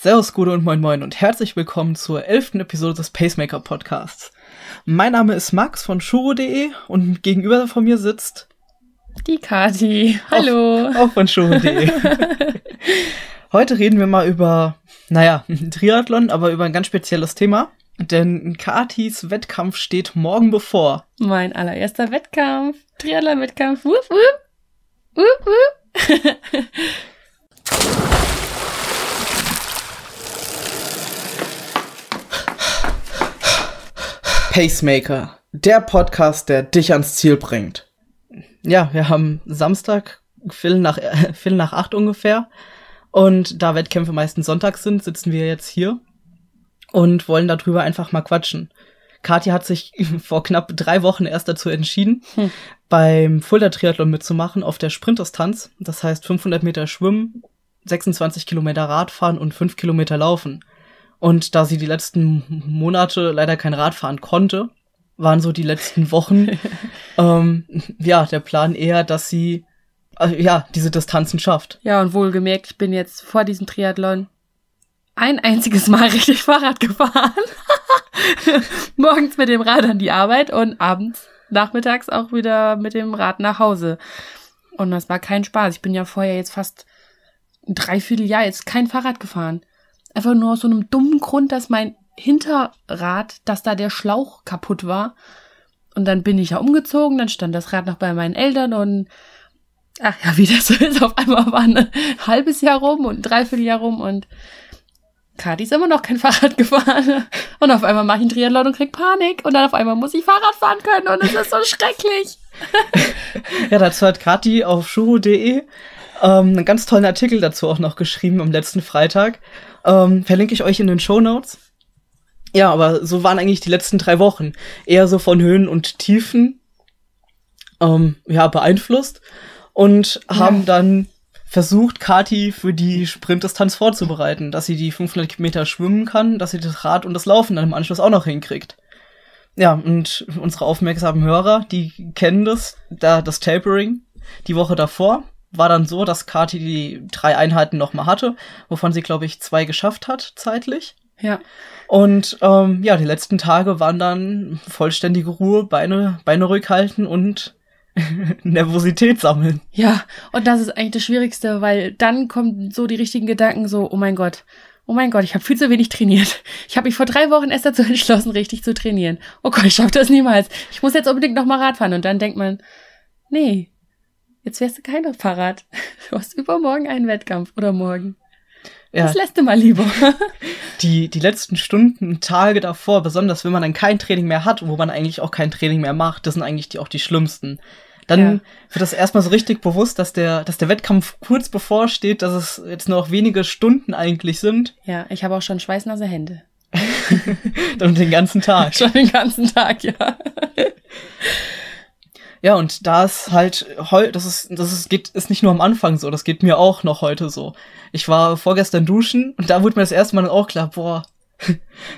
Servus, Gude und Moin Moin und herzlich willkommen zur elften Episode des Pacemaker Podcasts. Mein Name ist Max von Shuro.de und gegenüber von mir sitzt die Kati. Hallo. Auch, auch von Shuro.de. Heute reden wir mal über, naja, Triathlon, aber über ein ganz spezielles Thema. Denn Katis Wettkampf steht morgen bevor. Mein allererster Wettkampf. Triathlon-Wettkampf. Wupp, wupp. Wupp, wupp. Pacemaker, der Podcast, der dich ans Ziel bringt. Ja, wir haben Samstag, Viertel nach, äh, Viertel nach acht ungefähr. Und da Wettkämpfe meistens sonntags sind, sitzen wir jetzt hier und wollen darüber einfach mal quatschen. Kathi hat sich vor knapp drei Wochen erst dazu entschieden, hm. beim Fulda Triathlon mitzumachen auf der Sprintdistanz. Das heißt 500 Meter Schwimmen, 26 Kilometer Radfahren und 5 Kilometer Laufen. Und da sie die letzten Monate leider kein Rad fahren konnte, waren so die letzten Wochen ähm, ja der Plan eher, dass sie äh, ja diese Distanzen schafft. Ja und wohlgemerkt, ich bin jetzt vor diesem Triathlon ein einziges Mal richtig Fahrrad gefahren. Morgens mit dem Rad an die Arbeit und abends, nachmittags auch wieder mit dem Rad nach Hause. Und das war kein Spaß. Ich bin ja vorher jetzt fast ein Dreivierteljahr jetzt kein Fahrrad gefahren. Einfach nur aus so einem dummen Grund, dass mein Hinterrad, dass da der Schlauch kaputt war. Und dann bin ich ja umgezogen, dann stand das Rad noch bei meinen Eltern und ach ja, wie das so ist, auf einmal war ein halbes Jahr rum und ein Dreivierteljahr rum und Kati ist immer noch kein Fahrrad gefahren. Und auf einmal mache ich einen Triathlon und krieg Panik. Und dann auf einmal muss ich Fahrrad fahren können und es ist so schrecklich. ja, dazu hat Kati auf shuru.de ähm, einen ganz tollen Artikel dazu auch noch geschrieben am letzten Freitag. Ähm, verlinke ich euch in den Show Notes. Ja, aber so waren eigentlich die letzten drei Wochen. Eher so von Höhen und Tiefen ähm, ja, beeinflusst. Und haben ja. dann versucht, Kati für die Sprintdistanz vorzubereiten, dass sie die 500 Meter schwimmen kann, dass sie das Rad und das Laufen dann im Anschluss auch noch hinkriegt. Ja, und unsere aufmerksamen Hörer, die kennen das, da das Tapering die Woche davor war dann so, dass Kati die drei Einheiten noch mal hatte, wovon sie, glaube ich, zwei geschafft hat zeitlich. Ja. Und ähm, ja, die letzten Tage waren dann vollständige Ruhe, Beine, Beine ruhig halten und Nervosität sammeln. Ja, und das ist eigentlich das Schwierigste, weil dann kommen so die richtigen Gedanken so, oh mein Gott, oh mein Gott, ich habe viel zu wenig trainiert. Ich habe mich vor drei Wochen erst dazu entschlossen, richtig zu trainieren. Oh Gott, ich schaffe das niemals. Ich muss jetzt unbedingt noch mal Rad fahren. Und dann denkt man, nee, Jetzt fährst du kein Fahrrad. Du hast übermorgen einen Wettkampf oder morgen. Ja. Das lässt du mal lieber. Die, die letzten Stunden, Tage davor, besonders wenn man dann kein Training mehr hat, wo man eigentlich auch kein Training mehr macht, das sind eigentlich die, auch die schlimmsten. Dann ja. wird das erstmal so richtig bewusst, dass der, dass der Wettkampf kurz bevorsteht, dass es jetzt nur noch wenige Stunden eigentlich sind. Ja, ich habe auch schon schweißnasse Hände. Und den ganzen Tag. schon den ganzen Tag, ja. Ja, und da ist halt heu, das ist, das ist, geht, ist nicht nur am Anfang so, das geht mir auch noch heute so. Ich war vorgestern duschen und da wurde mir das erste Mal auch klar, boah,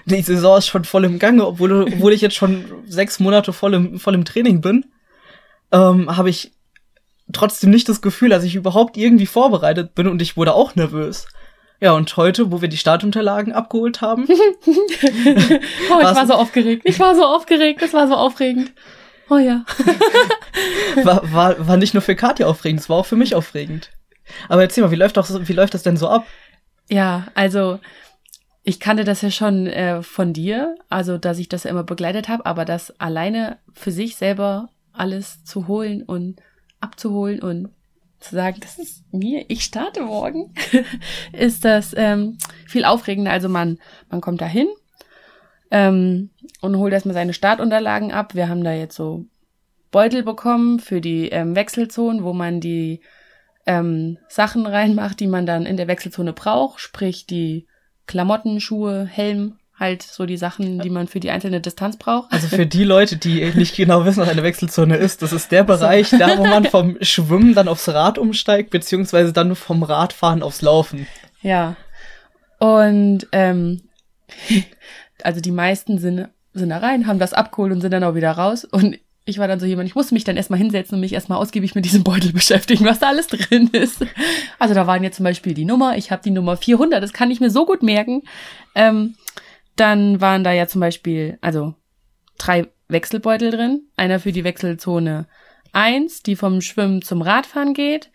die Saison ist schon voll im Gange, obwohl, obwohl ich jetzt schon sechs Monate voll im, voll im Training bin, ähm, habe ich trotzdem nicht das Gefühl, dass ich überhaupt irgendwie vorbereitet bin und ich wurde auch nervös. Ja, und heute, wo wir die Startunterlagen abgeholt haben. oh, ich war so aufgeregt. Ich war so aufgeregt. Das war so aufregend. Oh ja. war, war, war nicht nur für Katja aufregend, es war auch für mich aufregend. Aber erzähl mal, wie läuft, doch, wie läuft das denn so ab? Ja, also ich kannte das ja schon äh, von dir, also dass ich das ja immer begleitet habe, aber das alleine für sich selber alles zu holen und abzuholen und zu sagen, das ist mir, ich starte morgen, ist das ähm, viel aufregender. Also man, man kommt da hin, ähm, und holt erstmal seine Startunterlagen ab. Wir haben da jetzt so Beutel bekommen für die ähm, Wechselzonen, wo man die ähm, Sachen reinmacht, die man dann in der Wechselzone braucht, sprich die Klamotten, Schuhe, Helm, halt so die Sachen, die man für die einzelne Distanz braucht. Also für die Leute, die nicht genau wissen, was eine Wechselzone ist, das ist der Bereich, so. da wo man vom Schwimmen dann aufs Rad umsteigt, beziehungsweise dann vom Radfahren aufs Laufen. Ja. Und ähm, also die meisten sind, sind da rein, haben das abgeholt und sind dann auch wieder raus. Und ich war dann so jemand, ich musste mich dann erstmal hinsetzen und mich erstmal ausgiebig mit diesem Beutel beschäftigen, was da alles drin ist. Also da waren jetzt zum Beispiel die Nummer, ich habe die Nummer 400, das kann ich mir so gut merken. Ähm, dann waren da ja zum Beispiel, also drei Wechselbeutel drin, einer für die Wechselzone 1, die vom Schwimmen zum Radfahren geht.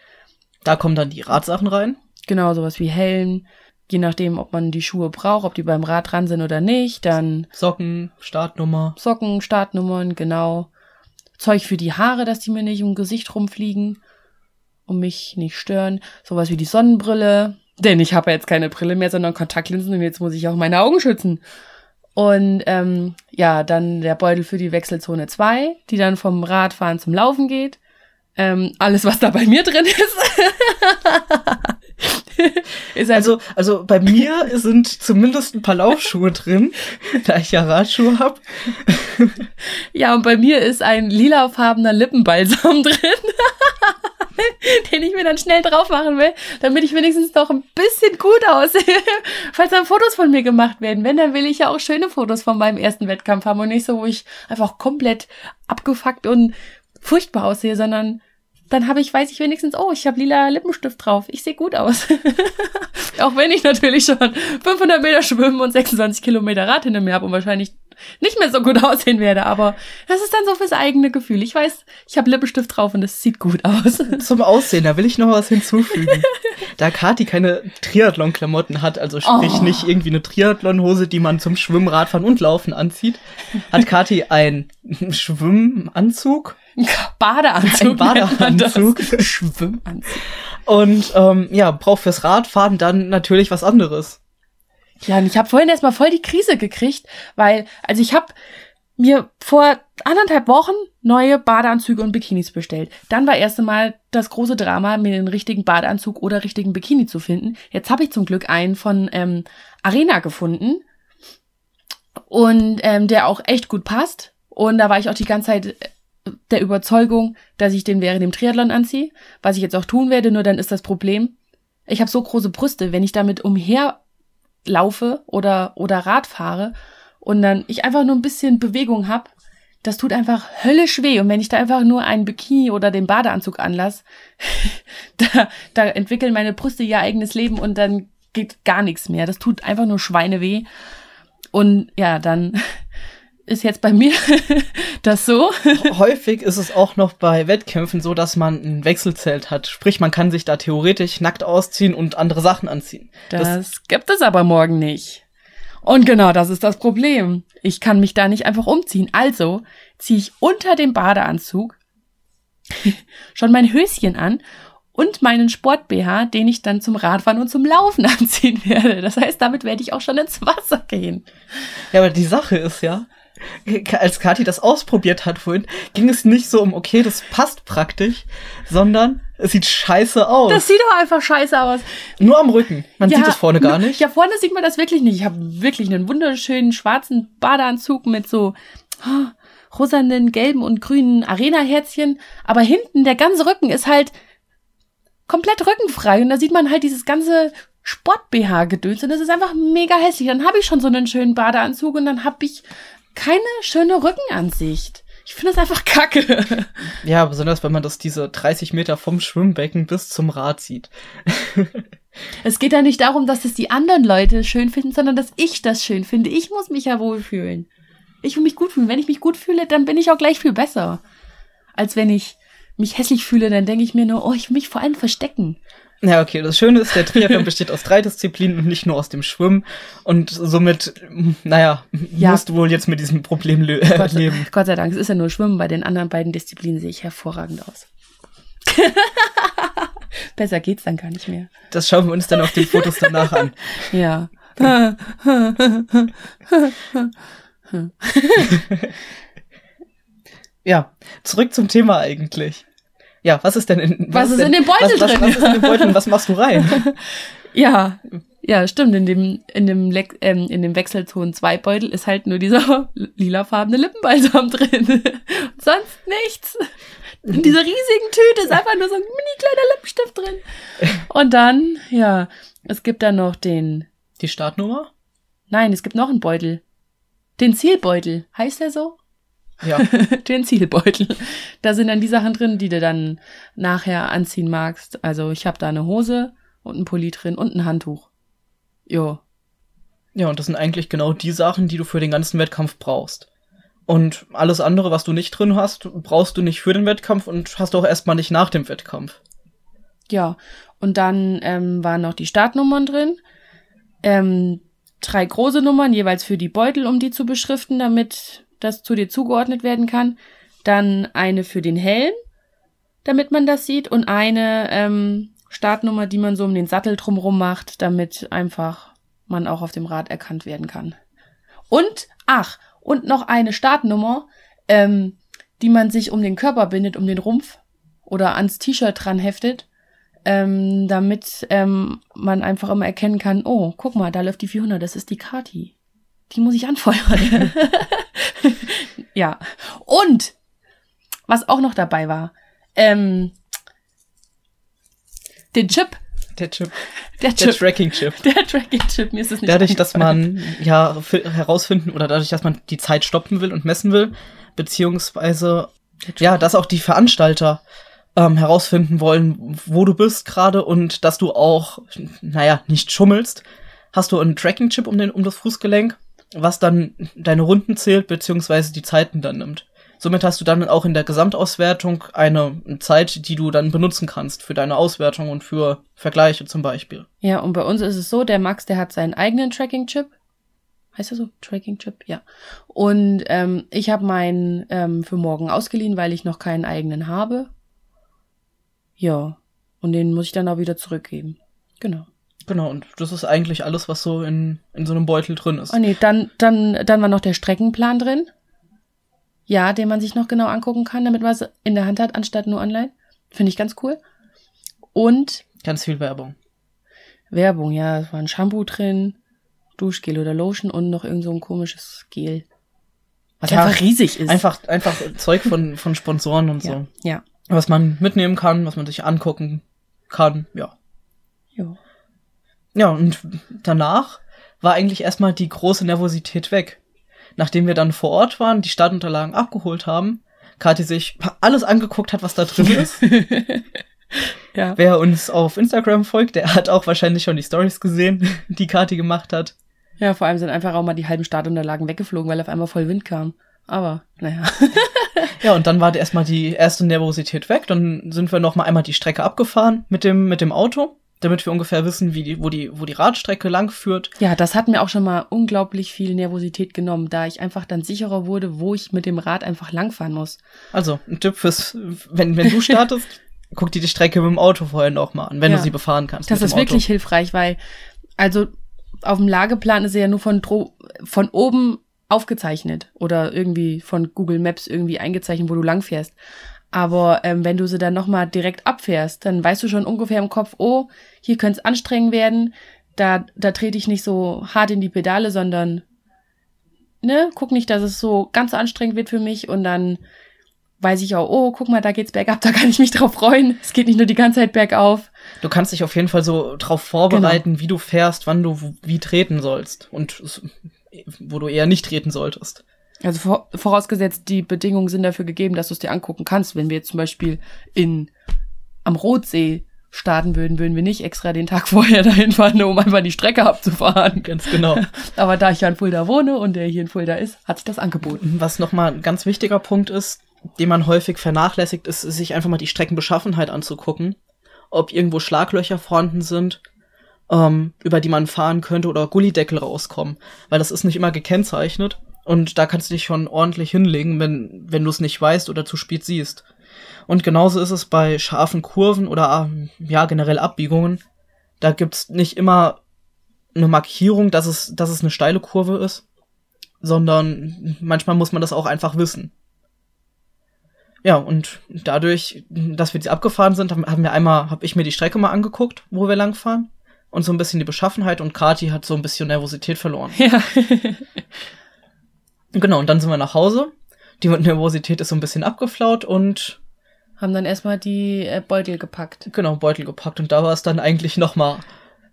Da kommen dann die Radsachen rein. Genau, sowas wie Helm, je nachdem, ob man die Schuhe braucht, ob die beim Rad dran sind oder nicht. Dann Socken, Startnummer. Socken, Startnummern, genau. Zeug für die Haare, dass die mir nicht im Gesicht rumfliegen und mich nicht stören. Sowas wie die Sonnenbrille. Denn ich habe ja jetzt keine Brille mehr, sondern Kontaktlinsen und jetzt muss ich auch meine Augen schützen. Und ähm, ja, dann der Beutel für die Wechselzone 2, die dann vom Radfahren zum Laufen geht. Ähm, alles, was da bei mir drin ist. ist also, also bei mir sind zumindest ein paar Laufschuhe drin, da ich ja Radschuhe hab. ja, und bei mir ist ein lilafarbener Lippenbalsam drin, den ich mir dann schnell drauf machen will, damit ich wenigstens noch ein bisschen gut aussehe, falls dann Fotos von mir gemacht werden. Wenn, dann will ich ja auch schöne Fotos von meinem ersten Wettkampf haben und nicht so, wo ich einfach komplett abgefuckt und furchtbar aussehe, sondern dann habe ich, weiß ich wenigstens, oh, ich habe lila Lippenstift drauf. Ich sehe gut aus. Auch wenn ich natürlich schon 500 Meter schwimmen und 26 Kilometer Rad hinter mir habe und wahrscheinlich nicht mehr so gut aussehen werde. Aber das ist dann so fürs eigene Gefühl. Ich weiß, ich habe Lippenstift drauf und es sieht gut aus. Zum Aussehen, da will ich noch was hinzufügen. da Kati keine Triathlon-Klamotten hat, also sprich oh. nicht irgendwie eine Triathlon-Hose, die man zum Schwimmen, Radfahren und Laufen anzieht, hat Kati einen Schwimmanzug Badeanzug. Ein Badeanzug. Schwimmanzug. Und ähm, ja, braucht fürs Radfahren dann natürlich was anderes. Ja, und ich habe vorhin erstmal voll die Krise gekriegt, weil, also ich habe mir vor anderthalb Wochen neue Badeanzüge und Bikinis bestellt. Dann war erst einmal das große Drama, mir den richtigen Badeanzug oder richtigen Bikini zu finden. Jetzt habe ich zum Glück einen von ähm, Arena gefunden und ähm, der auch echt gut passt. Und da war ich auch die ganze Zeit der Überzeugung, dass ich den während dem Triathlon anziehe, was ich jetzt auch tun werde, nur dann ist das Problem, ich habe so große Brüste, wenn ich damit umherlaufe oder, oder Rad fahre und dann ich einfach nur ein bisschen Bewegung habe, das tut einfach höllisch weh. Und wenn ich da einfach nur einen Bikini oder den Badeanzug anlasse, da, da entwickeln meine Brüste ihr eigenes Leben und dann geht gar nichts mehr. Das tut einfach nur Schweineweh. Und ja, dann ist jetzt bei mir das so. Häufig ist es auch noch bei Wettkämpfen so, dass man ein Wechselzelt hat. Sprich, man kann sich da theoretisch nackt ausziehen und andere Sachen anziehen. Das, das gibt es aber morgen nicht. Und genau das ist das Problem. Ich kann mich da nicht einfach umziehen. Also ziehe ich unter dem Badeanzug schon mein Höschen an und meinen Sport-BH, den ich dann zum Radfahren und zum Laufen anziehen werde. Das heißt, damit werde ich auch schon ins Wasser gehen. Ja, aber die Sache ist ja, als Kathi das ausprobiert hat vorhin, ging es nicht so um, okay, das passt praktisch, sondern es sieht scheiße aus. Das sieht doch einfach scheiße aus. Nur am Rücken. Man ja, sieht es vorne gar nicht. Ja, vorne sieht man das wirklich nicht. Ich habe wirklich einen wunderschönen schwarzen Badeanzug mit so oh, rosanen, gelben und grünen Arena-Herzchen. Aber hinten, der ganze Rücken ist halt komplett rückenfrei. Und da sieht man halt dieses ganze Sport-BH-Gedöns. Und das ist einfach mega hässlich. Dann habe ich schon so einen schönen Badeanzug und dann habe ich keine schöne Rückenansicht. Ich finde das einfach kacke. Ja, besonders wenn man das diese 30 Meter vom Schwimmbecken bis zum Rad sieht. es geht ja nicht darum, dass es die anderen Leute schön finden, sondern dass ich das schön finde. Ich muss mich ja wohlfühlen. Ich will mich gut fühlen. Wenn ich mich gut fühle, dann bin ich auch gleich viel besser. Als wenn ich mich hässlich fühle, dann denke ich mir nur, oh, ich will mich vor allem verstecken. Ja, okay. Das Schöne ist, der Triathlon besteht aus drei Disziplinen und nicht nur aus dem Schwimmen. Und somit, naja, ja. musst du wohl jetzt mit diesem Problem le Gott, leben. Gott sei Dank, es ist ja nur Schwimmen. Bei den anderen beiden Disziplinen sehe ich hervorragend aus. Besser geht's dann gar nicht mehr. Das schauen wir uns dann auf den Fotos danach an. Ja. ja, zurück zum Thema eigentlich. Ja, was ist denn in was, was ist denn, in dem Beutel was, drin? Was, was ist in dem Beutel und was machst du rein? ja, ja, stimmt. In dem in dem Le ähm, in dem Wechselton 2 Beutel ist halt nur dieser lilafarbene Lippenbalsam drin. Sonst nichts. In dieser riesigen Tüte ist einfach nur so ein mini kleiner Lippenstift drin. Und dann, ja, es gibt dann noch den die Startnummer? Nein, es gibt noch einen Beutel. Den Zielbeutel. Heißt der so? Ja. den Zielbeutel. Da sind dann die Sachen drin, die du dann nachher anziehen magst. Also ich habe da eine Hose und ein Pulli drin und ein Handtuch. Jo. Ja, und das sind eigentlich genau die Sachen, die du für den ganzen Wettkampf brauchst. Und alles andere, was du nicht drin hast, brauchst du nicht für den Wettkampf und hast auch erstmal nicht nach dem Wettkampf. Ja, und dann ähm, waren noch die Startnummern drin. Ähm, drei große Nummern, jeweils für die Beutel, um die zu beschriften, damit das zu dir zugeordnet werden kann. Dann eine für den Helm, damit man das sieht. Und eine ähm, Startnummer, die man so um den Sattel drumrum macht, damit einfach man auch auf dem Rad erkannt werden kann. Und, ach, und noch eine Startnummer, ähm, die man sich um den Körper bindet, um den Rumpf oder ans T-Shirt dran heftet, ähm, damit ähm, man einfach immer erkennen kann, oh, guck mal, da läuft die 400, das ist die Kati. Die muss ich anfeuern. ja. Und, was auch noch dabei war, ähm, den Chip. Der Chip. Der Der Chip. Tracking-Chip. Der Tracking-Chip, mir ist es nicht Dadurch, dass man ja fi- herausfinden oder dadurch, dass man die Zeit stoppen will und messen will, beziehungsweise ja, dass auch die Veranstalter ähm, herausfinden wollen, wo du bist gerade und dass du auch, naja, nicht schummelst, hast du einen Tracking-Chip um, den, um das Fußgelenk, was dann deine Runden zählt, beziehungsweise die Zeiten dann nimmt. Somit hast du dann auch in der Gesamtauswertung eine Zeit, die du dann benutzen kannst für deine Auswertung und für Vergleiche zum Beispiel. Ja, und bei uns ist es so, der Max, der hat seinen eigenen Tracking-Chip. Heißt er so? Tracking-Chip? Ja. Und ähm, ich habe meinen ähm, für morgen ausgeliehen, weil ich noch keinen eigenen habe. Ja. Und den muss ich dann auch wieder zurückgeben. Genau. Genau, und das ist eigentlich alles, was so in, in so einem Beutel drin ist. Oh nee, dann, dann, dann war noch der Streckenplan drin. Ja, den man sich noch genau angucken kann, damit man es in der Hand hat, anstatt nur online. Finde ich ganz cool. Und Ganz viel Werbung. Werbung, ja, es war ein Shampoo drin, Duschgel oder Lotion und noch irgend so ein komisches Gel. Was Ja, einfach riesig ist. Einfach, einfach Zeug von, von Sponsoren und ja. so. Ja. Was man mitnehmen kann, was man sich angucken kann, ja. Jo. Ja, und danach war eigentlich erstmal die große Nervosität weg. Nachdem wir dann vor Ort waren, die Startunterlagen abgeholt haben, Kathi sich alles angeguckt hat, was da drin ist. Ja. Wer uns auf Instagram folgt, der hat auch wahrscheinlich schon die Stories gesehen, die Kathi gemacht hat. Ja, vor allem sind einfach auch mal die halben Startunterlagen weggeflogen, weil auf einmal voll Wind kam. Aber, naja. Ja, und dann war erstmal die erste Nervosität weg. Dann sind wir noch mal einmal die Strecke abgefahren mit dem, mit dem Auto, damit wir ungefähr wissen, wie die, wo, die, wo die Radstrecke lang führt. Ja, das hat mir auch schon mal unglaublich viel Nervosität genommen, da ich einfach dann sicherer wurde, wo ich mit dem Rad einfach langfahren muss. Also, ein Tipp fürs, wenn, wenn du startest, guck dir die Strecke mit dem Auto vorher noch mal an, wenn Ja. du sie befahren kannst. Das ist wirklich hilfreich, weil, also, auf dem Lageplan ist er ja nur von, von oben aufgezeichnet oder irgendwie von Google Maps irgendwie eingezeichnet, wo du langfährst. Aber ähm, wenn du sie dann nochmal direkt abfährst, dann weißt du schon ungefähr im Kopf, oh, hier könnte es anstrengend werden, da, da trete ich nicht so hart in die Pedale, sondern ne, guck nicht, dass es so ganz so anstrengend wird für mich und dann weiß ich auch, oh, guck mal, da geht's bergab, da kann ich mich drauf freuen. Es geht nicht nur die ganze Zeit bergauf. Du kannst dich auf jeden Fall so drauf vorbereiten, Genau. wie du fährst, wann du wie treten sollst und wo du eher nicht treten solltest. Also vor, vorausgesetzt, die Bedingungen sind dafür gegeben, dass du es dir angucken kannst. Wenn wir jetzt zum Beispiel in am Rotsee starten würden, würden wir nicht extra den Tag vorher dahin fahren, um einfach die Strecke abzufahren. Ganz genau. Aber da ich ja in Fulda wohne und der hier in Fulda ist, hat sich das angeboten. Was nochmal ein ganz wichtiger Punkt ist, den man häufig vernachlässigt, ist, sich einfach mal die Streckenbeschaffenheit anzugucken. Ob irgendwo Schlaglöcher vorhanden sind, ähm, über die man fahren könnte oder Gullideckel rauskommen. Weil das ist nicht immer gekennzeichnet. Und da kannst du dich schon ordentlich hinlegen, wenn, wenn du es nicht weißt oder zu spät siehst. Und genauso ist es bei scharfen Kurven oder ähm, ja generell Abbiegungen. Da gibt's nicht immer eine Markierung, dass es, dass es eine steile Kurve ist, sondern manchmal muss man das auch einfach wissen. Ja, und dadurch, dass wir die abgefahren sind, haben haben wir einmal, habe ich mir die Strecke mal angeguckt, wo wir langfahren. Und so ein bisschen die Beschaffenheit und Kati hat so ein bisschen Nervosität verloren. Ja. Genau, und dann sind wir nach Hause. Die Nervosität ist so ein bisschen abgeflaut und Haben dann erstmal die äh, Beutel gepackt. genau, Beutel gepackt. Und da war es dann eigentlich noch mal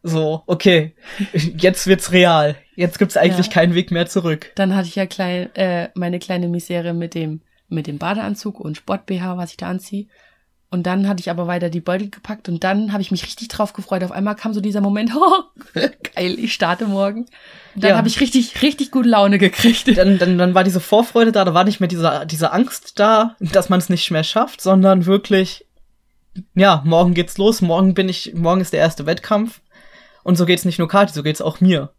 So, okay, jetzt wird's real. Jetzt gibt's eigentlich Ja. keinen Weg mehr zurück. Dann hatte ich ja klein, äh, meine kleine Misere mit dem, mit dem Badeanzug und Sport-BH, was ich da anziehe. Und dann hatte ich aber weiter die Beutel gepackt und dann habe ich mich richtig drauf gefreut. Auf einmal kam so dieser Moment, oh, geil, ich starte morgen. Und dann Ja. habe ich richtig, richtig gute Laune gekriegt. Dann, dann, dann war diese Vorfreude da, da war nicht mehr diese, diese Angst da, dass man es nicht mehr schafft, sondern wirklich, ja, morgen geht's los, morgen bin ich, morgen ist der erste Wettkampf. Und so geht's nicht nur Kati, so geht's auch mir.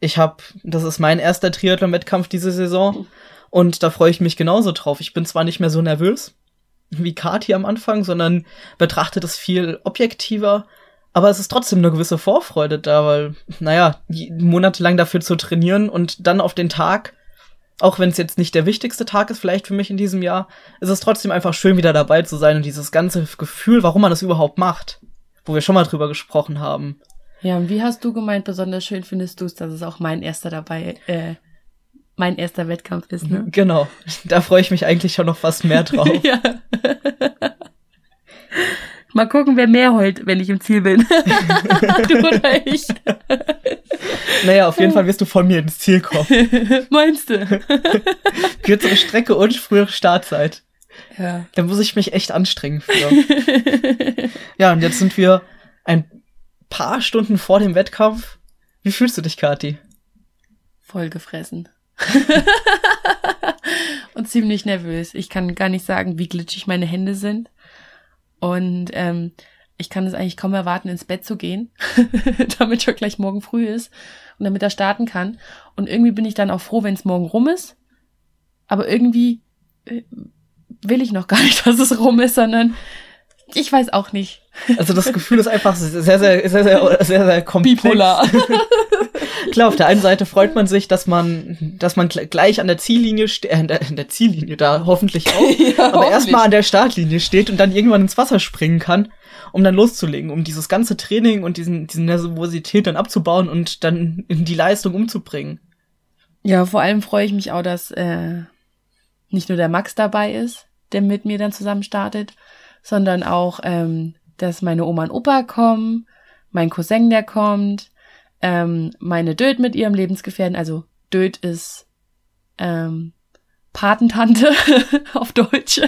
Ich hab, das ist mein erster Triathlon-Wettkampf diese Saison und da freue ich mich genauso drauf. Ich bin zwar nicht mehr so nervös wie Kati am Anfang, sondern betrachte das viel objektiver, aber es ist trotzdem eine gewisse Vorfreude da, weil, naja, monatelang dafür zu trainieren und dann auf den Tag, auch wenn es jetzt nicht der wichtigste Tag ist, vielleicht für mich in diesem Jahr, ist es trotzdem einfach schön, wieder dabei zu sein und dieses ganze Gefühl, warum man das überhaupt macht, wo wir schon mal drüber gesprochen haben. Ja, und wie hast du gemeint, besonders schön findest du es, dass es auch mein erster dabei, äh, mein erster Wettkampf ist, ne? Genau, da freue ich mich eigentlich schon noch fast mehr drauf. ja. Mal gucken, wer mehr heult, wenn ich im Ziel bin. du oder ich. naja, auf jeden Fall wirst du von mir ins Ziel kommen. Meinst du? Kürzere Strecke und frühere Startzeit. Ja. Da muss ich mich echt anstrengen für. Ja, und jetzt sind wir ein paar Stunden vor dem Wettkampf. Wie fühlst du dich, Kathi? Voll gefressen. und ziemlich nervös. Ich kann gar nicht sagen, wie glitschig meine Hände sind. Und ähm, ich kann es eigentlich kaum erwarten, ins Bett zu gehen, damit schon gleich morgen früh ist und damit er starten kann. Und irgendwie bin ich dann auch froh, wenn es morgen rum ist. Aber irgendwie äh, will ich noch gar nicht, dass es rum ist, sondern ich weiß auch nicht. Also das Gefühl ist einfach sehr, sehr, sehr, sehr, sehr, sehr, komplex. Bipolar. Klar, auf der einen Seite freut man sich, dass man, dass man gl- gleich an der Ziellinie steht, äh, in der, in der Ziellinie da hoffentlich auch, Ja, aber erstmal an der Startlinie steht und dann irgendwann ins Wasser springen kann, um dann loszulegen, um dieses ganze Training und diesen, diese Nervosität dann abzubauen und dann in die Leistung umzubringen. Ja, vor allem freue ich mich auch, dass äh, nicht nur der Max dabei ist, der mit mir dann zusammen startet, sondern auch, ähm, dass meine Oma und Opa kommen, mein Cousin, der kommt, ähm, meine Död mit ihrem Lebensgefährten, also Död ist ähm, Patentante auf Deutsch.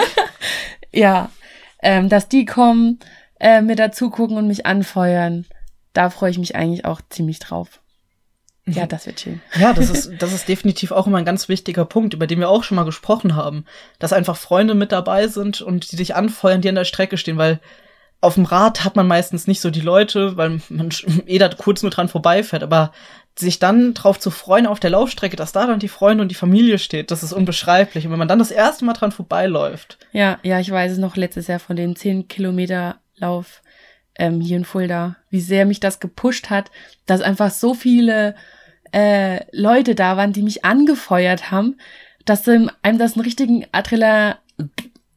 ja, ähm, dass die kommen, äh, mir dazu gucken und mich anfeuern. Da freue ich mich eigentlich auch ziemlich drauf. Ja, das wird schön. Ja, das ist, das ist definitiv auch immer ein ganz wichtiger Punkt, über den wir auch schon mal gesprochen haben. Dass einfach Freunde mit dabei sind und die dich anfeuern, die an der Strecke stehen, weil auf dem Rad hat man meistens nicht so die Leute, weil man eh da kurz nur dran vorbeifährt, aber sich dann drauf zu freuen auf der Laufstrecke, dass da dann die Freunde und die Familie steht, das ist unbeschreiblich. Und wenn man dann das erste Mal dran vorbeiläuft, Ja, ja, ich weiß es noch letztes Jahr von dem 10 Kilometer Lauf ähm, hier in Fulda, wie sehr mich das gepusht hat, dass einfach so viele äh, Leute da waren, die mich angefeuert haben, dass ähm, einem das einen richtigen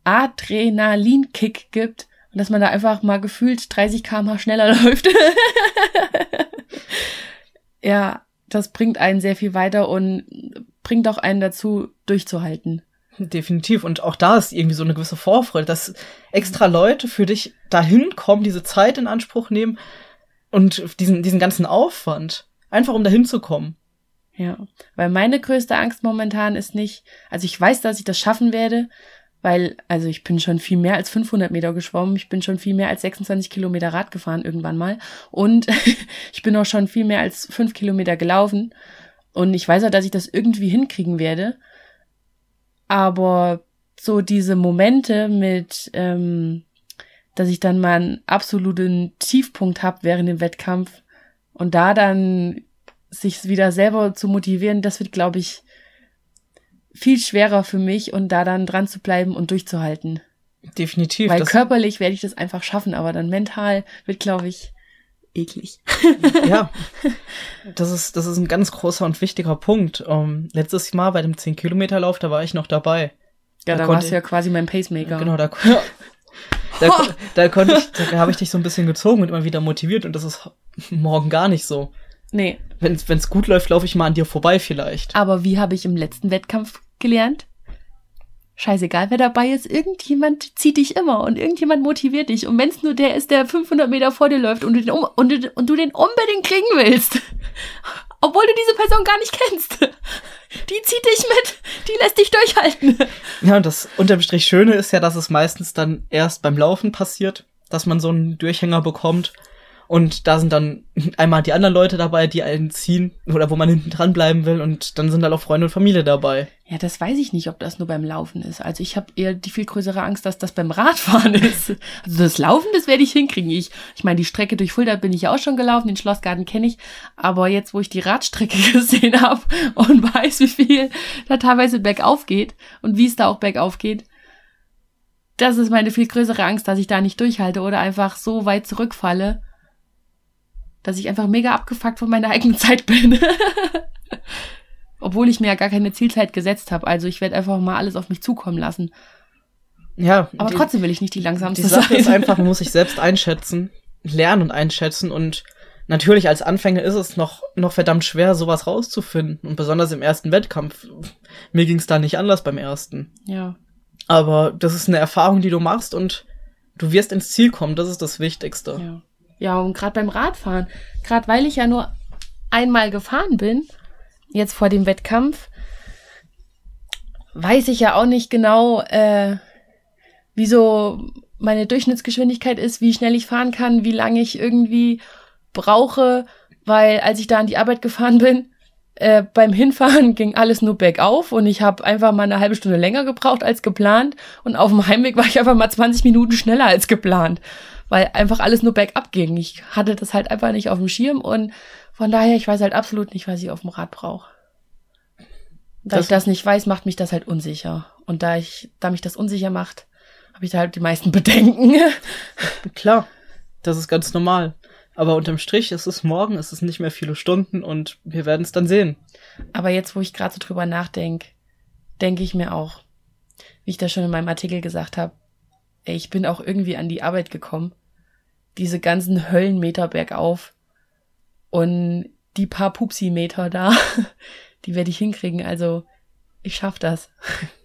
Adrenalinkick gibt und dass man da einfach mal gefühlt 30 km schneller läuft. ja, das bringt einen sehr viel weiter und bringt auch einen dazu, durchzuhalten. Definitiv. Und auch da ist irgendwie so eine gewisse Vorfreude, dass extra Leute für dich dahin kommen, diese Zeit in Anspruch nehmen und diesen, diesen ganzen Aufwand, einfach um dahin zu kommen. Ja, weil meine größte Angst momentan ist nicht, also ich weiß, dass ich das schaffen werde, weil, also ich bin schon viel mehr als 500 Meter geschwommen, ich bin schon viel mehr als 26 Kilometer Rad gefahren irgendwann mal. Und ich bin auch schon viel mehr als 5 Kilometer gelaufen. Und ich weiß auch, dass ich das irgendwie hinkriegen werde, aber so diese Momente mit, ähm, dass ich dann mal einen absoluten Tiefpunkt habe während dem Wettkampf und da dann sich wieder selber zu motivieren, das wird, glaube ich, viel schwerer für mich und da dann dran zu bleiben und durchzuhalten. Definitiv. Weil körperlich werde ich das einfach schaffen, aber dann mental wird, glaube ich, eklig. ja, das ist, das ist ein ganz großer und wichtiger Punkt. Um, letztes Mal bei dem 10-Kilometer-Lauf, da war ich noch dabei. Ja, Da da, warst du ja quasi mein Pacemaker. Genau, da, da, kon- da konnte ich, da habe ich dich so ein bisschen gezogen und immer wieder motiviert und das ist morgen gar nicht so. Nee, Wenn es gut läuft, laufe ich mal an dir vorbei vielleicht. aber wie habe ich im letzten Wettkampf gelernt? scheißegal, wer dabei ist, irgendjemand zieht dich immer und irgendjemand motiviert dich. Und wenn es nur der ist, der 500 Meter vor dir läuft und du, den um, und, und du den unbedingt kriegen willst, obwohl du diese Person gar nicht kennst, die zieht dich mit, die lässt dich durchhalten. Ja, und das unterm Strich Schöne ist ja, dass es meistens dann erst beim Laufen passiert, dass man so einen Durchhänger bekommt. Und da sind dann einmal die anderen Leute dabei, die einen ziehen oder wo man hinten dran bleiben will. Und dann sind da auch Freunde und Familie dabei. Ja, das weiß ich nicht, ob das nur beim Laufen ist. Also ich habe eher die viel größere Angst, dass das beim Radfahren ist. Also das Laufen, das werde ich hinkriegen. Ich, ich meine, die Strecke durch Fulda bin ich ja auch schon gelaufen, den Schlossgarten kenne ich. Aber jetzt, wo ich die Radstrecke gesehen habe und weiß, wie viel da teilweise bergauf geht und wie es da auch bergauf geht, das ist meine viel größere Angst, dass ich da nicht durchhalte oder einfach so weit zurückfalle dass ich einfach mega abgefuckt von meiner eigenen Zeit bin. Obwohl ich mir ja gar keine Zielzeit gesetzt habe. Also ich werde einfach mal alles auf mich zukommen lassen. Ja. Aber die, trotzdem will ich nicht die langsamste die Sache sein. ist einfach, man muss sich selbst einschätzen, lernen und einschätzen und natürlich als Anfänger ist es noch, noch verdammt schwer, sowas rauszufinden. Und besonders im ersten Wettkampf. Mir ging es da nicht anders beim ersten. Ja. Aber das ist eine Erfahrung, die du machst und du wirst ins Ziel kommen. Das ist das Wichtigste. Ja. Ja, und gerade beim Radfahren, gerade weil ich ja nur einmal gefahren bin, jetzt vor dem Wettkampf, weiß ich ja auch nicht genau, äh, wieso meine Durchschnittsgeschwindigkeit ist, wie schnell ich fahren kann, wie lange ich irgendwie brauche, weil als ich da an die Arbeit gefahren bin, äh, beim Hinfahren ging alles nur bergauf und ich habe einfach mal eine halbe Stunde länger gebraucht als geplant und auf dem Heimweg war ich einfach mal 20 Minuten schneller als geplant weil einfach alles nur bergab ging. Ich hatte das halt einfach nicht auf dem Schirm und von daher, ich weiß halt absolut nicht, was ich auf dem Rad brauche. Da das ich das nicht weiß, macht mich das halt unsicher. Und da ich, da mich das unsicher macht, habe ich da halt die meisten Bedenken. Klar, das ist ganz normal. Aber unterm Strich ist es morgen, ist es nicht mehr viele Stunden und wir werden es dann sehen. Aber jetzt, wo ich gerade so drüber nachdenke, denke ich mir auch, wie ich das schon in meinem Artikel gesagt habe, ich bin auch irgendwie an die Arbeit gekommen diese ganzen Höllenmeter bergauf und die paar Pupsi-Meter da, die werde ich hinkriegen. Also ich schaff das.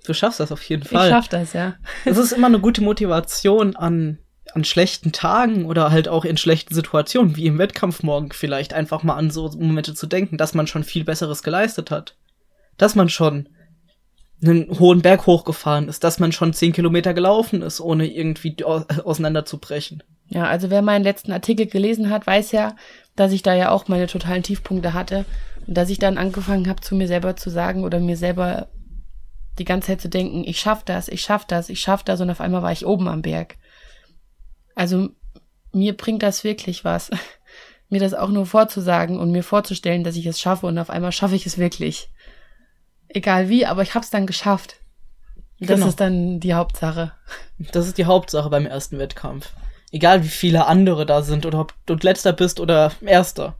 Du schaffst das auf jeden Fall. Ich schaff das, ja. Das ist immer eine gute Motivation an, an schlechten Tagen oder halt auch in schlechten Situationen, wie im Wettkampf morgen vielleicht, einfach mal an so Momente zu denken, dass man schon viel Besseres geleistet hat. Dass man schon einen hohen Berg hochgefahren ist, dass man schon zehn Kilometer gelaufen ist, ohne irgendwie auseinanderzubrechen. Ja, also wer meinen letzten Artikel gelesen hat, weiß ja, dass ich da ja auch meine totalen Tiefpunkte hatte und dass ich dann angefangen habe, zu mir selber zu sagen oder mir selber die ganze Zeit zu denken, ich schaff das, ich schaff das, ich schaff das und auf einmal war ich oben am Berg. Also mir bringt das wirklich was, mir das auch nur vorzusagen und mir vorzustellen, dass ich es schaffe und auf einmal schaffe ich es wirklich. Egal wie, aber ich hab's dann geschafft. Das genau. ist dann die Hauptsache. Das ist die Hauptsache beim ersten Wettkampf. Egal wie viele andere da sind oder ob du letzter bist oder erster.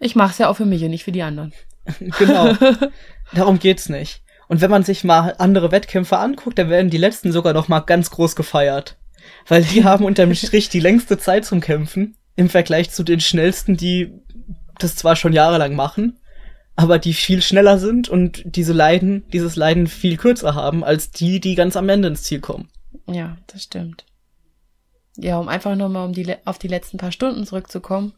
Ich mach's ja auch für mich und nicht für die anderen. genau. Darum geht's nicht. Und wenn man sich mal andere Wettkämpfe anguckt, dann werden die letzten sogar noch mal ganz groß gefeiert. Weil die haben unterm Strich die längste Zeit zum Kämpfen im Vergleich zu den schnellsten, die das zwar schon jahrelang machen, aber die viel schneller sind und diese Leiden, dieses Leiden viel kürzer haben als die, die ganz am Ende ins Ziel kommen. Ja, das stimmt ja, um einfach nochmal um die, auf die letzten paar Stunden zurückzukommen.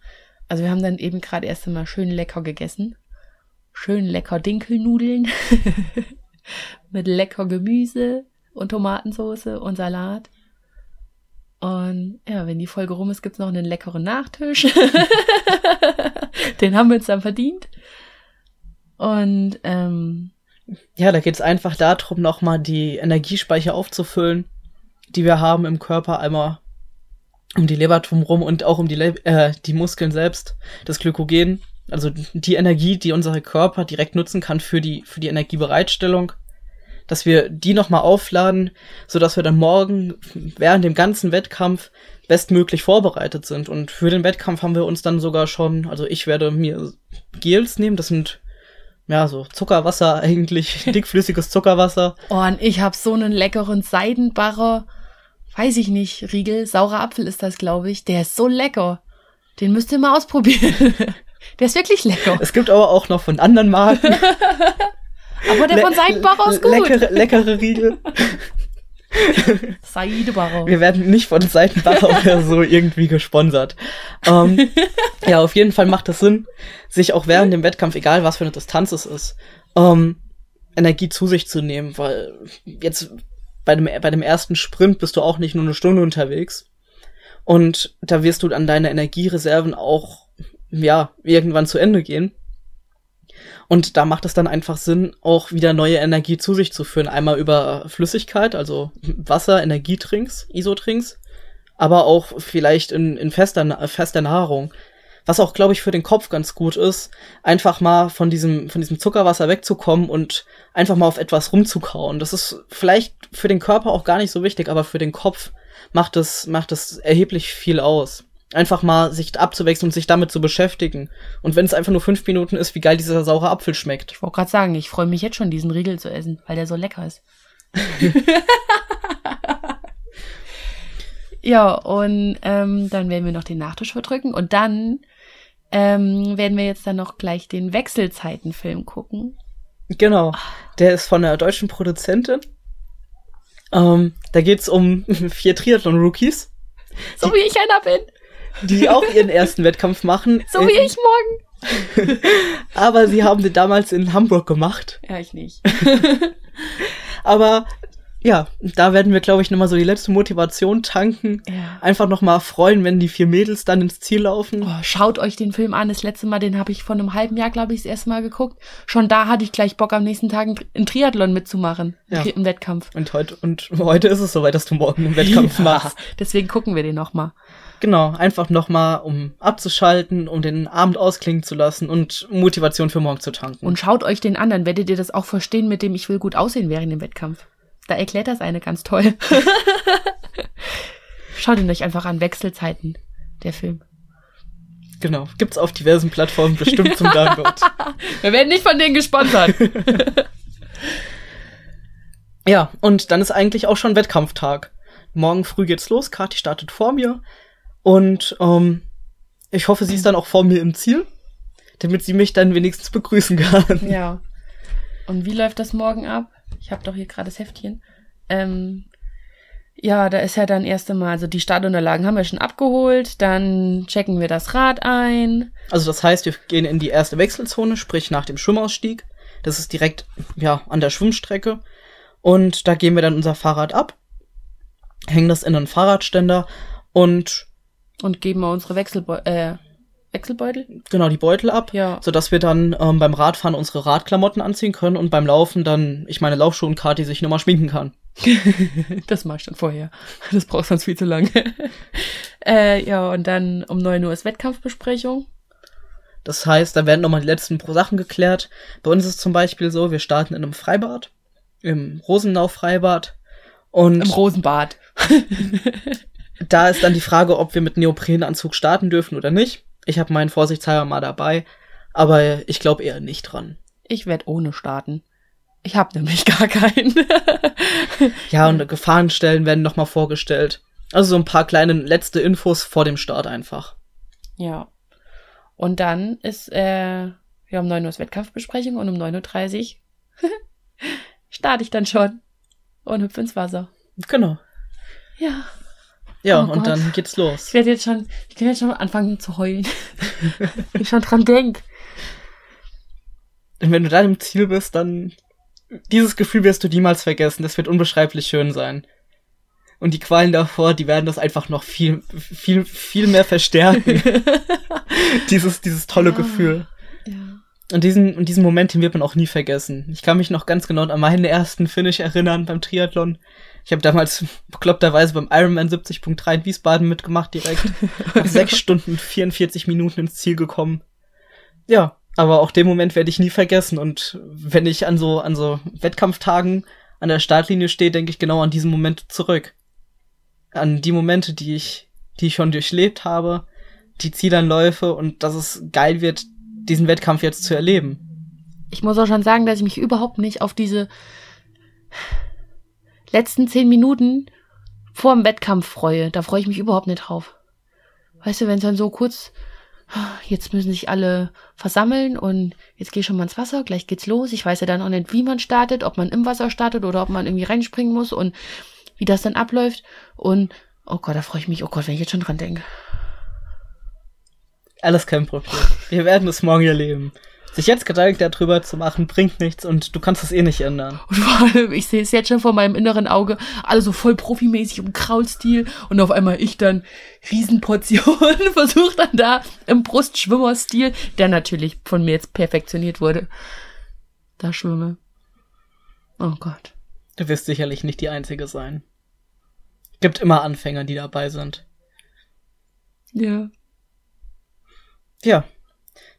Also wir haben dann eben gerade erst einmal schön lecker gegessen. Schön lecker Dinkelnudeln mit lecker Gemüse und Tomatensauce und Salat. Und ja, wenn die Folge rum ist, gibt's noch einen leckeren Nachtisch. Den haben wir uns dann verdient. Und ähm, ja, da geht's einfach darum, nochmal die Energiespeicher aufzufüllen, die wir haben im Körper, einmal um die Leber drumherum und auch um die, Le äh, die Muskeln selbst, das Glykogen, also die Energie, die unser Körper direkt nutzen kann für die, für die Energiebereitstellung, dass wir die nochmal aufladen, so dass wir dann morgen während dem ganzen Wettkampf bestmöglich vorbereitet sind. Und für den Wettkampf haben wir uns dann sogar schon, also ich werde mir Gels nehmen, das sind ja, so Zuckerwasser eigentlich, dickflüssiges Zuckerwasser. Oh, und ich habe so einen leckeren Seidenbarrer weiß ich nicht, Riegel, saurer Apfel ist das, glaube ich. Der ist so lecker. Den müsst ihr mal ausprobieren. Der ist wirklich lecker. Es gibt aber auch noch von anderen Marken. Aber der von Seidenbacher ist gut. Leckere, leckere Riegel. Seidenbacher. Wir werden nicht von Seitenbacher oder so irgendwie gesponsert. Ähm, ja, auf jeden Fall macht es Sinn, sich auch während dem Wettkampf, egal was für eine Distanz es ist, ähm, Energie zu sich zu nehmen, weil jetzt bei dem, bei dem ersten Sprint bist du auch nicht nur eine Stunde unterwegs. Und da wirst du an deine Energiereserven auch, ja, irgendwann zu Ende gehen. Und da macht es dann einfach Sinn, auch wieder neue Energie zu sich zu führen. Einmal über Flüssigkeit, also Wasser, Energietrinks, Isotrinks, aber auch vielleicht in, in fester, fester Nahrung. Was auch, glaube ich, für den Kopf ganz gut ist, einfach mal von diesem, von diesem Zuckerwasser wegzukommen und einfach mal auf etwas rumzukauen. Das ist vielleicht für den Körper auch gar nicht so wichtig, aber für den Kopf macht es, macht es erheblich viel aus. Einfach mal sich abzuwechseln und sich damit zu beschäftigen. Und wenn es einfach nur fünf Minuten ist, wie geil dieser saure Apfel schmeckt. Ich wollte gerade sagen, ich freue mich jetzt schon, diesen Riegel zu essen, weil der so lecker ist. ja, und ähm, dann werden wir noch den Nachtisch verdrücken und dann ähm, werden wir jetzt dann noch gleich den Wechselzeitenfilm gucken. Genau. Der ist von einer deutschen Produzentin. Ähm, da geht's um vier Triathlon-Rookies. So wie ich einer bin. Die auch ihren ersten Wettkampf machen. So wie ich morgen. Aber sie haben den damals in Hamburg gemacht. Ja, ich nicht. Aber ja, da werden wir, glaube ich, nochmal so die letzte Motivation tanken. Ja. Einfach nochmal freuen, wenn die vier Mädels dann ins Ziel laufen. Oh, schaut euch den Film an. Das letzte Mal, den habe ich vor einem halben Jahr, glaube ich, das erste Mal geguckt. Schon da hatte ich gleich Bock, am nächsten Tag einen Triathlon mitzumachen. Ja. Im Wettkampf. Und heute, und heute ist es soweit, dass du morgen einen Wettkampf Ja, machst. Deswegen gucken wir den nochmal. Genau, einfach nochmal, um abzuschalten, um den Abend ausklingen zu lassen und Motivation für morgen zu tanken. Und schaut euch den an, dann werdet ihr das auch verstehen, mit dem ich will gut aussehen während dem Wettkampf. Da erklärt das eine ganz toll. Schaut ihn euch einfach an, Wechselzeiten, der Film. genau, gibt's auf diversen Plattformen bestimmt zum Download. Wir werden nicht von denen gesponsert. Ja, und dann ist eigentlich auch schon Wettkampftag. Morgen früh geht's los, Kati startet vor mir und ähm, ich hoffe, sie ist dann auch vor mir im Ziel, damit sie mich dann wenigstens begrüßen kann. ja. Und wie läuft das morgen ab? Ich habe doch hier gerade das Heftchen. Ähm, ja, da ist ja dann erst einmal, also die Startunterlagen haben wir schon abgeholt, dann checken wir das Rad ein. Also das heißt, wir gehen in die erste Wechselzone, sprich nach dem Schwimmausstieg. Das ist direkt ja an der Schwimmstrecke und da geben wir dann unser Fahrrad ab, hängen das in einen Fahrradständer und Und geben mal unsere Wechselbeu äh, Wechselbeutel? genau die Beutel ab, Ja. sodass wir dann ähm, beim Radfahren unsere Radklamotten anziehen können und beim Laufen dann ich meine Laufschuhe und Kati sich nochmal schminken kann. Das mach ich dann vorher. Das braucht sonst viel zu lange. äh, ja, und dann um 9 Uhr ist Wettkampfbesprechung. Das heißt, da werden nochmal die letzten pro Sachen geklärt. Bei uns ist es zum Beispiel so, wir starten in einem Freibad, im Rosenau-Freibad. Und Im Rosenbad. da ist dann die Frage, ob wir mit Neoprenanzug starten dürfen oder nicht. Ich habe meinen vorsichtshalber mal dabei, aber ich glaube eher nicht dran. Ich werde ohne starten. Ich habe nämlich gar keinen. Ja, und Gefahrenstellen werden nochmal vorgestellt. Also so ein paar kleine letzte Infos vor dem Start einfach. ja. Und dann ist, äh, wir haben 9 Uhr Wettkampfbesprechung und um 9.30 Uhr starte ich dann schon und hüpfe ins Wasser. Genau. Ja. Ja, Oh und Gott. dann geht's Ich los. werde jetzt schon, ich kann jetzt schon anfangen zu heulen. Wenn ich schon dran denk. Und wenn du dann im Ziel bist, dann dieses Gefühl wirst du niemals vergessen. Das wird unbeschreiblich schön sein. Und die Qualen davor, die werden das einfach noch viel, viel, viel mehr verstärken. dieses, dieses tolle Ja. Gefühl. Ja. Und diesen, und diesen Moment, den wird man auch nie vergessen. Ich kann mich noch ganz genau an meinen ersten Finish erinnern beim Triathlon. Ich habe damals bekloppterweise beim Ironman 70.3 in Wiesbaden mitgemacht direkt. Nach sechs Stunden 44 Minuten ins Ziel gekommen. Ja, aber auch den Moment werde ich nie vergessen. Und wenn ich an so, an so Wettkampftagen an der Startlinie stehe, denke ich genau an diesen Moment zurück. An die Momente, die ich, die ich schon durchlebt habe, die Zielanläufe und dass es geil wird, diesen Wettkampf jetzt zu erleben. Ich muss auch schon sagen, dass ich mich überhaupt nicht auf diese letzten zehn Minuten vor dem Wettkampf freue. Da freue ich mich überhaupt nicht drauf. Weißt du, wenn es dann so kurz jetzt müssen sich alle versammeln und jetzt gehe ich schon mal ins Wasser, gleich geht's los. Ich weiß ja dann auch nicht, wie man startet, ob man im Wasser startet oder ob man irgendwie reinspringen muss und wie das dann abläuft. Und oh Gott, da freue ich mich, oh Gott, wenn ich jetzt schon dran denke. Alles kein Problem. Wir werden es morgen erleben. Sich jetzt Gedanken darüber zu machen, bringt nichts und du kannst es eh nicht ändern. Und vor allem, ich sehe es jetzt schon vor meinem inneren Auge, alle so voll profimäßig im Kraulstil und auf einmal ich dann Riesenportionen versucht dann da im Brustschwimmerstil, der natürlich von mir jetzt perfektioniert wurde. Da schwimme. Oh Gott. Du wirst sicherlich nicht die Einzige sein. Gibt immer Anfänger, die dabei sind. Ja. Ja,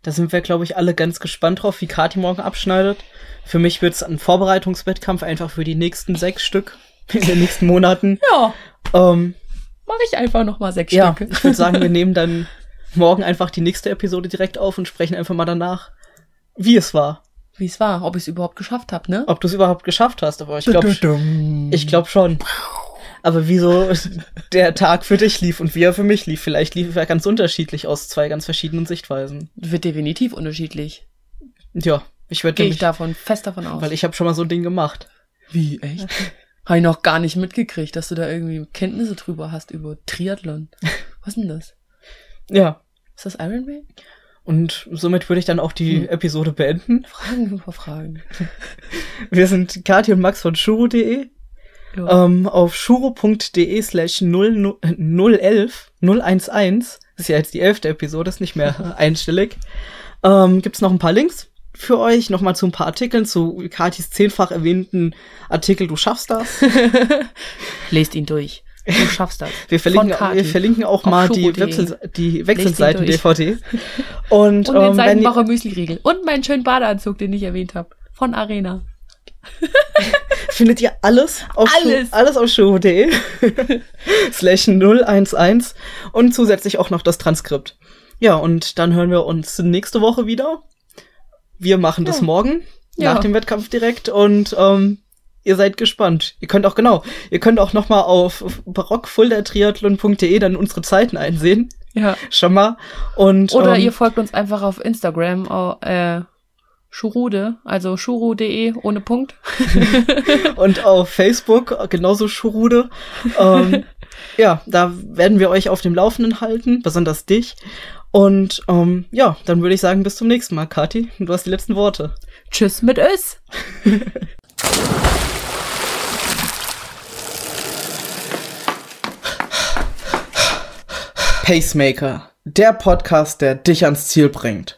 da sind wir, glaube ich, alle ganz gespannt drauf, wie Kati morgen abschneidet. Für mich wird es ein Vorbereitungswettkampf einfach für die nächsten sechs Stück in den nächsten Monaten. Ja. Ähm, Mache ich einfach noch mal sechs ja, Stücke. ich würde sagen, wir nehmen dann morgen einfach die nächste Episode direkt auf und sprechen einfach mal danach, wie es war. Wie es war, ob ich es überhaupt geschafft habe, ne? Ob du es überhaupt geschafft hast, aber ich glaube ich glaube schon. Aber wieso der Tag für dich lief und wie er für mich lief, vielleicht lief er ganz unterschiedlich aus zwei ganz verschiedenen Sichtweisen. Wird definitiv unterschiedlich. Ja, ich werde Gehe ich davon fest davon aus. weil ich habe schon mal so ein Ding gemacht. Wie, echt? Habe ich noch gar nicht mitgekriegt, dass du da irgendwie Kenntnisse drüber hast über Triathlon. Was ist denn das? Ja, Ist das Ironman? und somit würde ich dann auch die Hm. Episode beenden. Fragen über Fragen. Wir sind Kathi und Max von shuro.de. Ja. Ähm, auf shuro.de slash 011 011 das ist ja jetzt die elfte Episode, ist nicht mehr einstellig. Ähm, gibt's noch ein paar Links für euch, nochmal zu ein paar Artikeln, zu Katis zehnfach erwähnten Artikel Du schaffst das. Lest ihn durch. Du schaffst das. Wir verlinken, wir verlinken auch Auf mal die. Wechsel, die durch. Wechselseiten-DVD. Und, Und den ähm, Seidenbacher Müsli-Riegel. Und meinen schönen Badeanzug, den ich erwähnt habe. Von Arena. Findet ihr alles auf Alles. Schu- alles auf show.de slash 011 und zusätzlich auch noch das Transkript. Ja, und dann hören wir uns nächste Woche wieder. Wir machen das Ja. morgen, Ja. nach dem Wettkampf direkt und ähm, ihr seid gespannt. Ihr könnt auch, genau, ihr könnt auch noch mal auf barockfuldertriathlon.de dann unsere Zeiten einsehen. Ja. Schon mal. Und, Oder ähm, ihr folgt uns einfach auf Instagram, au- äh, Schurude, also shuru.de ohne Punkt. und auf Facebook genauso Schurude. ähm, ja, da werden wir euch auf dem Laufenden halten, besonders dich. Und ähm, ja, dann würde ich sagen, bis zum nächsten Mal, Kathi. Du hast die letzten Worte. Tschüss mit Ös. Pacemaker, der Podcast, der dich ans Ziel bringt.